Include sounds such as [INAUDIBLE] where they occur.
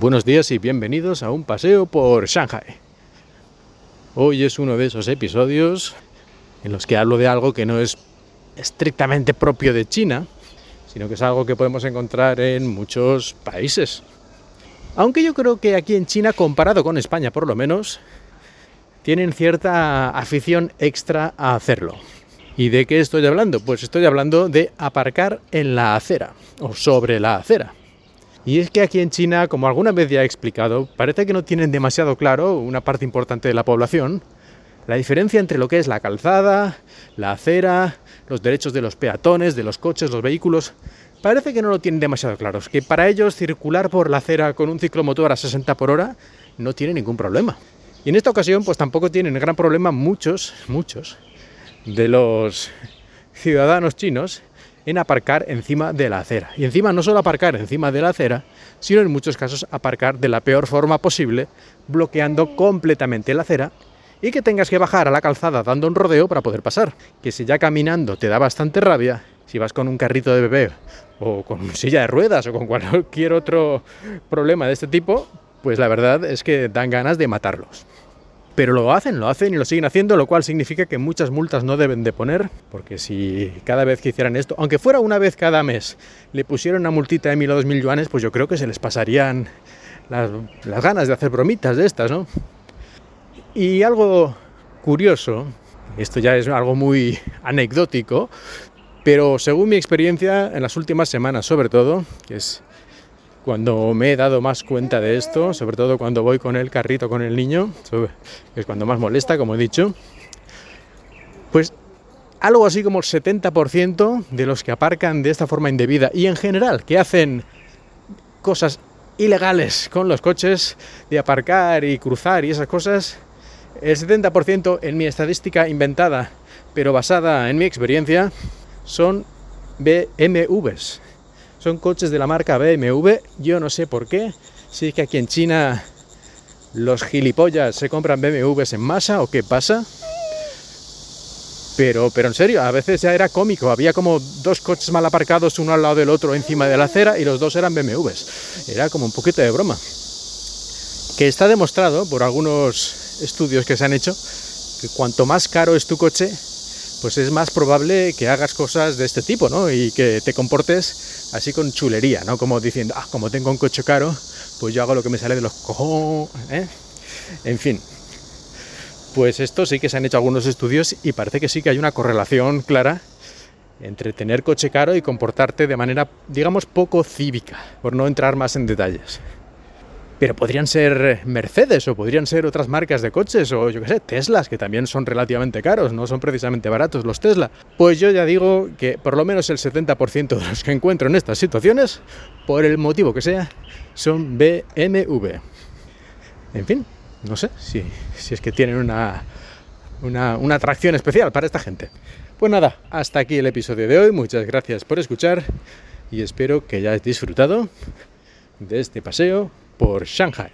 Buenos días y bienvenidos a un paseo por Shanghai. Hoy es uno de esos episodios en los que hablo de algo que no es estrictamente propio de China, sino que es algo que podemos encontrar en muchos países. Aunque yo creo que aquí en China, comparado con España por lo menos, tienen cierta afición extra a hacerlo. ¿Y de qué estoy hablando? Pues estoy hablando de aparcar en la acera o sobre la acera. Y es que aquí en China, como alguna vez ya he explicado, parece que no tienen demasiado claro una parte importante de la población la diferencia entre lo que es la calzada, la acera, los derechos de los peatones, de los coches, los vehículos. Parece que no lo tienen demasiado claro. que para ellos circular por la acera con un ciclomotor a 60 por hora no tiene ningún problema. Y en esta ocasión, pues tampoco tienen gran problema muchos, muchos de los ciudadanos chinos en aparcar encima de la acera. Y encima no solo aparcar encima de la acera, sino en muchos casos aparcar de la peor forma posible, bloqueando completamente la acera y que tengas que bajar a la calzada dando un rodeo para poder pasar. Que si ya caminando te da bastante rabia, si vas con un carrito de bebé o con [LAUGHS] silla de ruedas o con cualquier otro problema de este tipo, pues la verdad es que dan ganas de matarlos. Pero lo hacen, lo hacen y lo siguen haciendo, lo cual significa que muchas multas no deben de poner, porque si cada vez que hicieran esto, aunque fuera una vez cada mes, le pusieran una multita de mil o dos mil yuanes, pues yo creo que se les pasarían las, las ganas de hacer bromitas de estas, ¿no? Y algo curioso, esto ya es algo muy anecdótico, pero según mi experiencia en las últimas semanas sobre todo, que es cuando me he dado más cuenta de esto, sobre todo cuando voy con el carrito con el niño, que es cuando más molesta, como he dicho, pues algo así como el 70% de los que aparcan de esta forma indebida y en general que hacen cosas ilegales con los coches, de aparcar y cruzar y esas cosas, el 70% en mi estadística inventada, pero basada en mi experiencia, son BMWs son coches de la marca BMW, yo no sé por qué, si es que aquí en China los gilipollas se compran BMWs en masa o qué pasa. Pero, pero en serio, a veces ya era cómico, había como dos coches mal aparcados uno al lado del otro encima de la acera y los dos eran BMWs. Era como un poquito de broma. Que está demostrado por algunos estudios que se han hecho que cuanto más caro es tu coche, pues es más probable que hagas cosas de este tipo, ¿no? Y que te comportes así con chulería, ¿no? Como diciendo, ah, como tengo un coche caro, pues yo hago lo que me sale de los cojones, ¿eh? En fin. Pues esto sí que se han hecho algunos estudios y parece que sí que hay una correlación clara entre tener coche caro y comportarte de manera, digamos, poco cívica, por no entrar más en detalles pero podrían ser Mercedes o podrían ser otras marcas de coches o yo qué sé, Teslas, que también son relativamente caros, no son precisamente baratos los Tesla. Pues yo ya digo que por lo menos el 70% de los que encuentro en estas situaciones, por el motivo que sea, son BMW. En fin, no sé si, es que tienen una, una, una atracción especial para esta gente. Pues nada, hasta aquí el episodio de hoy, muchas gracias por escuchar y espero que hayáis disfrutado de este paseo por Shanghai.